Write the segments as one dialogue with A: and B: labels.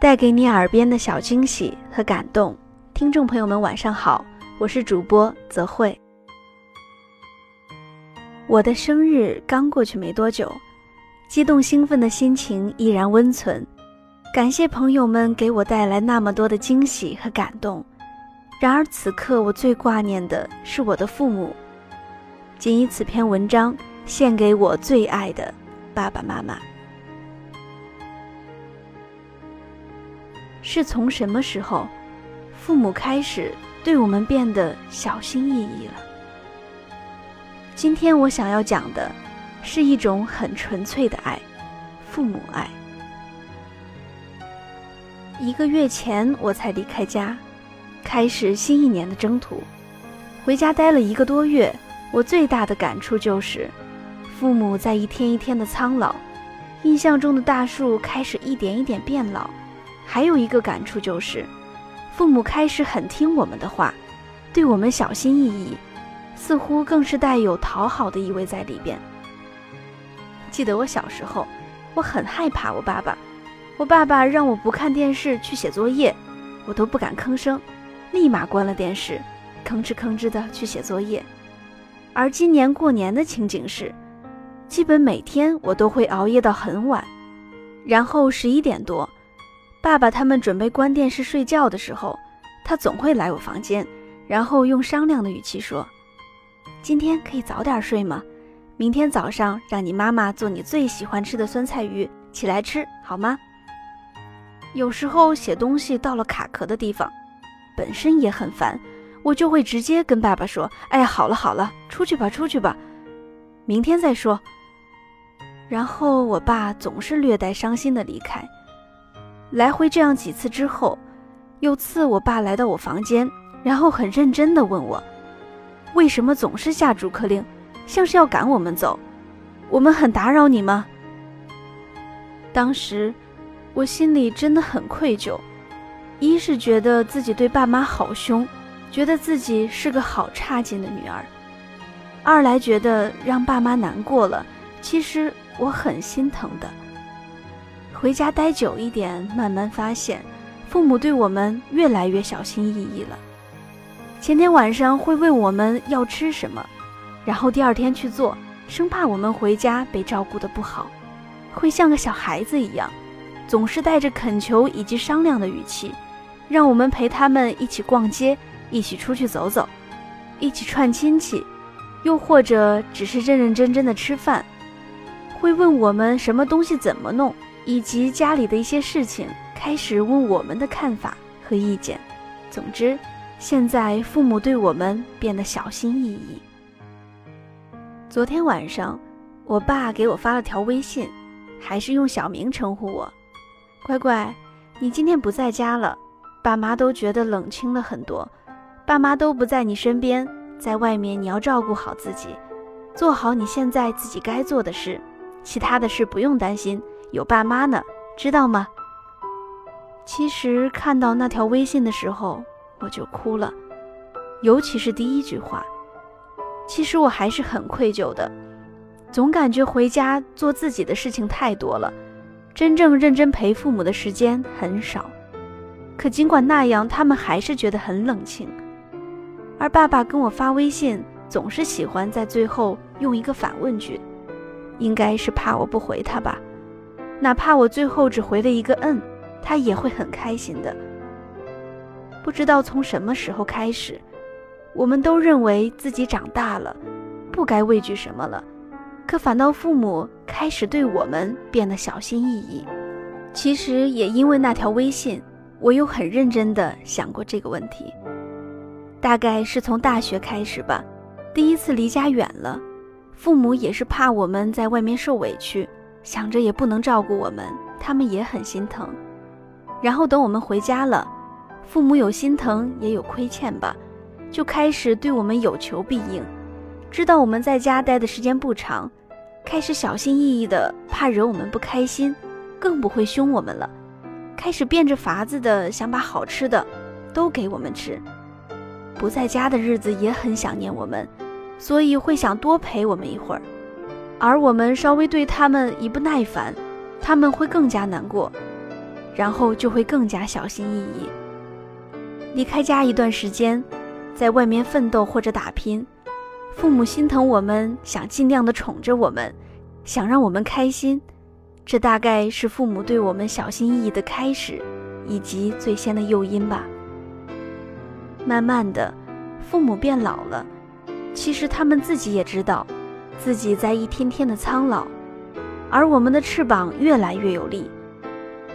A: 带给你耳边的小惊喜和感动。听众朋友们，晚上好，我是主播泽慧。我的生日刚过去没多久，激动兴奋的心情依然温存。感谢朋友们给我带来那么多的惊喜和感动。然而此刻我最挂念的是我的父母。仅以此篇文章献给我最爱的爸爸妈妈。是从什么时候，父母开始对我们变得小心翼翼了？今天我想要讲的，是一种很纯粹的爱——父母爱。一个月前，我才离开家，开始新一年的征途。回家待了一个多月，我最大的感触就是，父母在一天一天的苍老，印象中的大树开始一点一点变老。还有一个感触就是，父母开始很听我们的话，对我们小心翼翼，似乎更是带有讨好的意味在里边。记得我小时候，我很害怕我爸爸，我爸爸让我不看电视去写作业，我都不敢吭声，立马关了电视，吭哧吭哧的去写作业。而今年过年的情景是，基本每天我都会熬夜到很晚，然后十一点多。爸爸他们准备关电视睡觉的时候，他总会来我房间，然后用商量的语气说：“今天可以早点睡吗？明天早上让你妈妈做你最喜欢吃的酸菜鱼，起来吃好吗？”有时候写东西到了卡壳的地方，本身也很烦，我就会直接跟爸爸说：“哎呀，好了好了，出去吧出去吧，明天再说。”然后我爸总是略带伤心的离开。来回这样几次之后，有次我爸来到我房间，然后很认真地问我：“为什么总是下逐客令，像是要赶我们走？我们很打扰你吗？”当时我心里真的很愧疚，一是觉得自己对爸妈好凶，觉得自己是个好差劲的女儿；二来觉得让爸妈难过了，其实我很心疼的。回家待久一点，慢慢发现，父母对我们越来越小心翼翼了。前天晚上会问我们要吃什么，然后第二天去做，生怕我们回家被照顾得不好，会像个小孩子一样，总是带着恳求以及商量的语气，让我们陪他们一起逛街，一起出去走走，一起串亲戚，又或者只是认认真真的吃饭，会问我们什么东西怎么弄。以及家里的一些事情，开始问我们的看法和意见。总之，现在父母对我们变得小心翼翼。昨天晚上，我爸给我发了条微信，还是用小名称呼我：“乖乖，你今天不在家了，爸妈都觉得冷清了很多。爸妈都不在你身边，在外面你要照顾好自己，做好你现在自己该做的事，其他的事不用担心。”有爸妈呢，知道吗？其实看到那条微信的时候，我就哭了，尤其是第一句话。其实我还是很愧疚的，总感觉回家做自己的事情太多了，真正认真陪父母的时间很少。可尽管那样，他们还是觉得很冷清。而爸爸跟我发微信，总是喜欢在最后用一个反问句，应该是怕我不回他吧。哪怕我最后只回了一个“嗯”，他也会很开心的。不知道从什么时候开始，我们都认为自己长大了，不该畏惧什么了，可反倒父母开始对我们变得小心翼翼。其实也因为那条微信，我又很认真的想过这个问题。大概是从大学开始吧，第一次离家远了，父母也是怕我们在外面受委屈。想着也不能照顾我们，他们也很心疼。然后等我们回家了，父母有心疼也有亏欠吧，就开始对我们有求必应。知道我们在家待的时间不长，开始小心翼翼的，怕惹我们不开心，更不会凶我们了。开始变着法子的想把好吃的都给我们吃。不在家的日子也很想念我们，所以会想多陪我们一会儿。而我们稍微对他们一不耐烦，他们会更加难过。然后就会更加小心翼翼。离开家一段时间，在外面奋斗或者打拼，父母心疼我们，想尽量的宠着我们，想让我们开心，这大概是父母对我们小心翼翼的开始，以及最先的诱因吧。慢慢的，父母变老了，其实他们自己也知道，自己在一天天的苍老，而我们的翅膀越来越有力。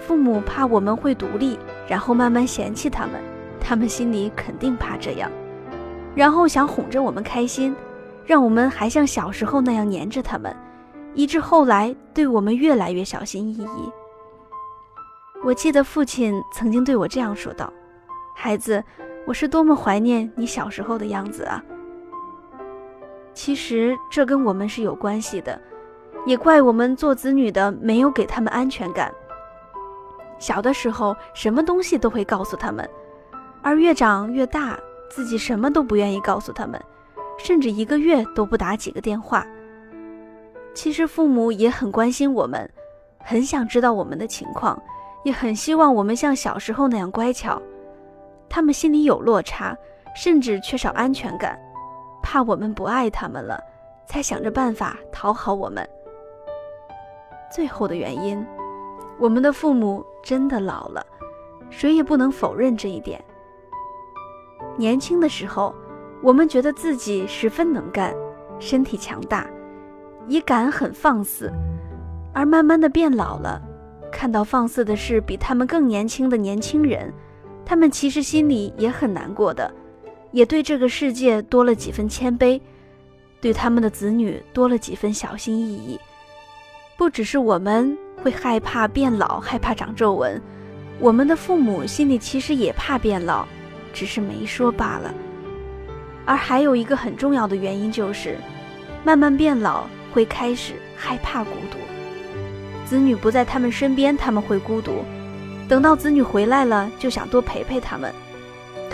A: 父母怕我们会独立，然后慢慢嫌弃他们，他们心里肯定怕这样，然后想哄着我们开心，让我们还像小时候那样黏着他们，以致后来对我们越来越小心翼翼。我记得父亲曾经对我这样说道：“孩子。”我是多么怀念你小时候的样子啊！其实这跟我们是有关系的，也怪我们做子女的没有给他们安全感。小的时候什么东西都会告诉他们，而越长越大，自己什么都不愿意告诉他们，甚至一个月都不打几个电话。其实父母也很关心我们，很想知道我们的情况，也很希望我们像小时候那样乖巧。他们心里有落差，甚至缺少安全感，怕我们不爱他们了，才想着办法讨好我们。最后的原因，我们的父母真的老了，谁也不能否认这一点。年轻的时候，我们觉得自己十分能干，身体强大，也敢很放肆，而慢慢的变老了，看到放肆的是比他们更年轻的年轻人。他们其实心里也很难过的，也对这个世界多了几分谦卑，对他们的子女多了几分小心翼翼。不只是我们会害怕变老，害怕长皱纹，我们的父母心里其实也怕变老，只是没说罢了。而还有一个很重要的原因就是，慢慢变老会开始害怕孤独，子女不在他们身边，他们会孤独。等到子女回来了，就想多陪陪他们，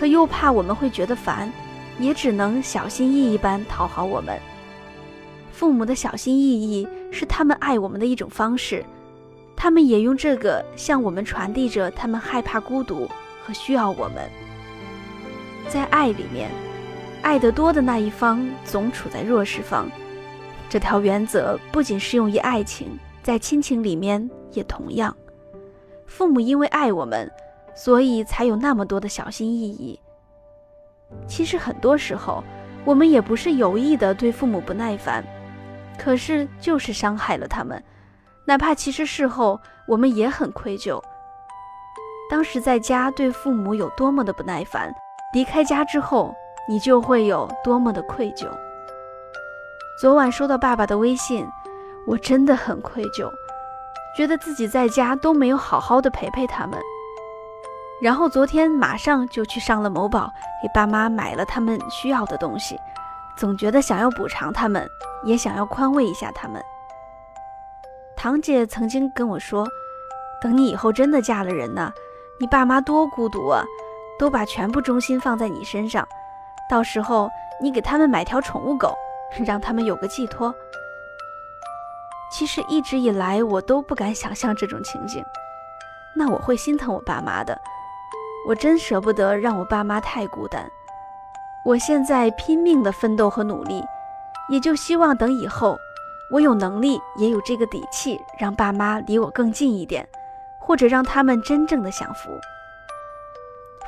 A: 可又怕我们会觉得烦，也只能小心翼翼般讨好我们。父母的小心翼翼是他们爱我们的一种方式，他们也用这个向我们传递着他们害怕孤独和需要我们。在爱里面，爱得多的那一方总处在弱势方，这条原则不仅适用于爱情，在亲情里面也同样。父母因为爱我们，所以才有那么多的小心翼翼。其实很多时候，我们也不是有意的对父母不耐烦，可是就是伤害了他们。哪怕其实事后我们也很愧疚。当时在家对父母有多么的不耐烦，离开家之后你就会有多么的愧疚。昨晚收到爸爸的微信，我真的很愧疚。觉得自己在家都没有好好的陪陪他们，然后昨天马上就去上了某宝，给爸妈买了他们需要的东西，总觉得想要补偿他们，也想要宽慰一下他们。堂姐曾经跟我说，等你以后真的嫁了人呢，你爸妈多孤独啊，都把全部重心放在你身上，到时候你给他们买条宠物狗，让他们有个寄托。其实一直以来，我都不敢想象这种情景，那我会心疼我爸妈的。我真舍不得让我爸妈太孤单。我现在拼命的奋斗和努力，也就希望等以后，我有能力，也有这个底气，让爸妈离我更近一点，或者让他们真正的享福。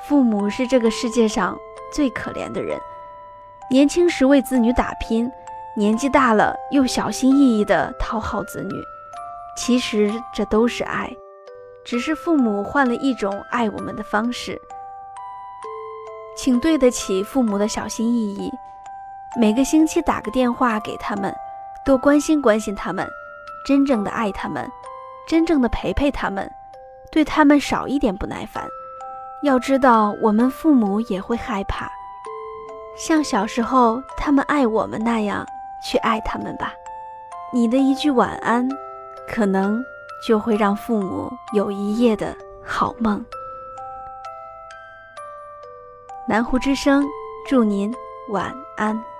A: 父母是这个世界上最可怜的人，年轻时为子女打拼。年纪大了又小心翼翼的讨好子女，其实这都是爱，只是父母换了一种爱我们的方式。请对得起父母的小心翼翼，每个星期打个电话给他们，多关心关心他们，真正的爱他们，真正的陪陪他们，对他们少一点不耐烦。要知道，我们父母也会害怕，像小时候他们爱我们那样。去爱他们吧，你的一句晚安，可能就会让父母有一夜的好梦。南湖之声，祝您晚安。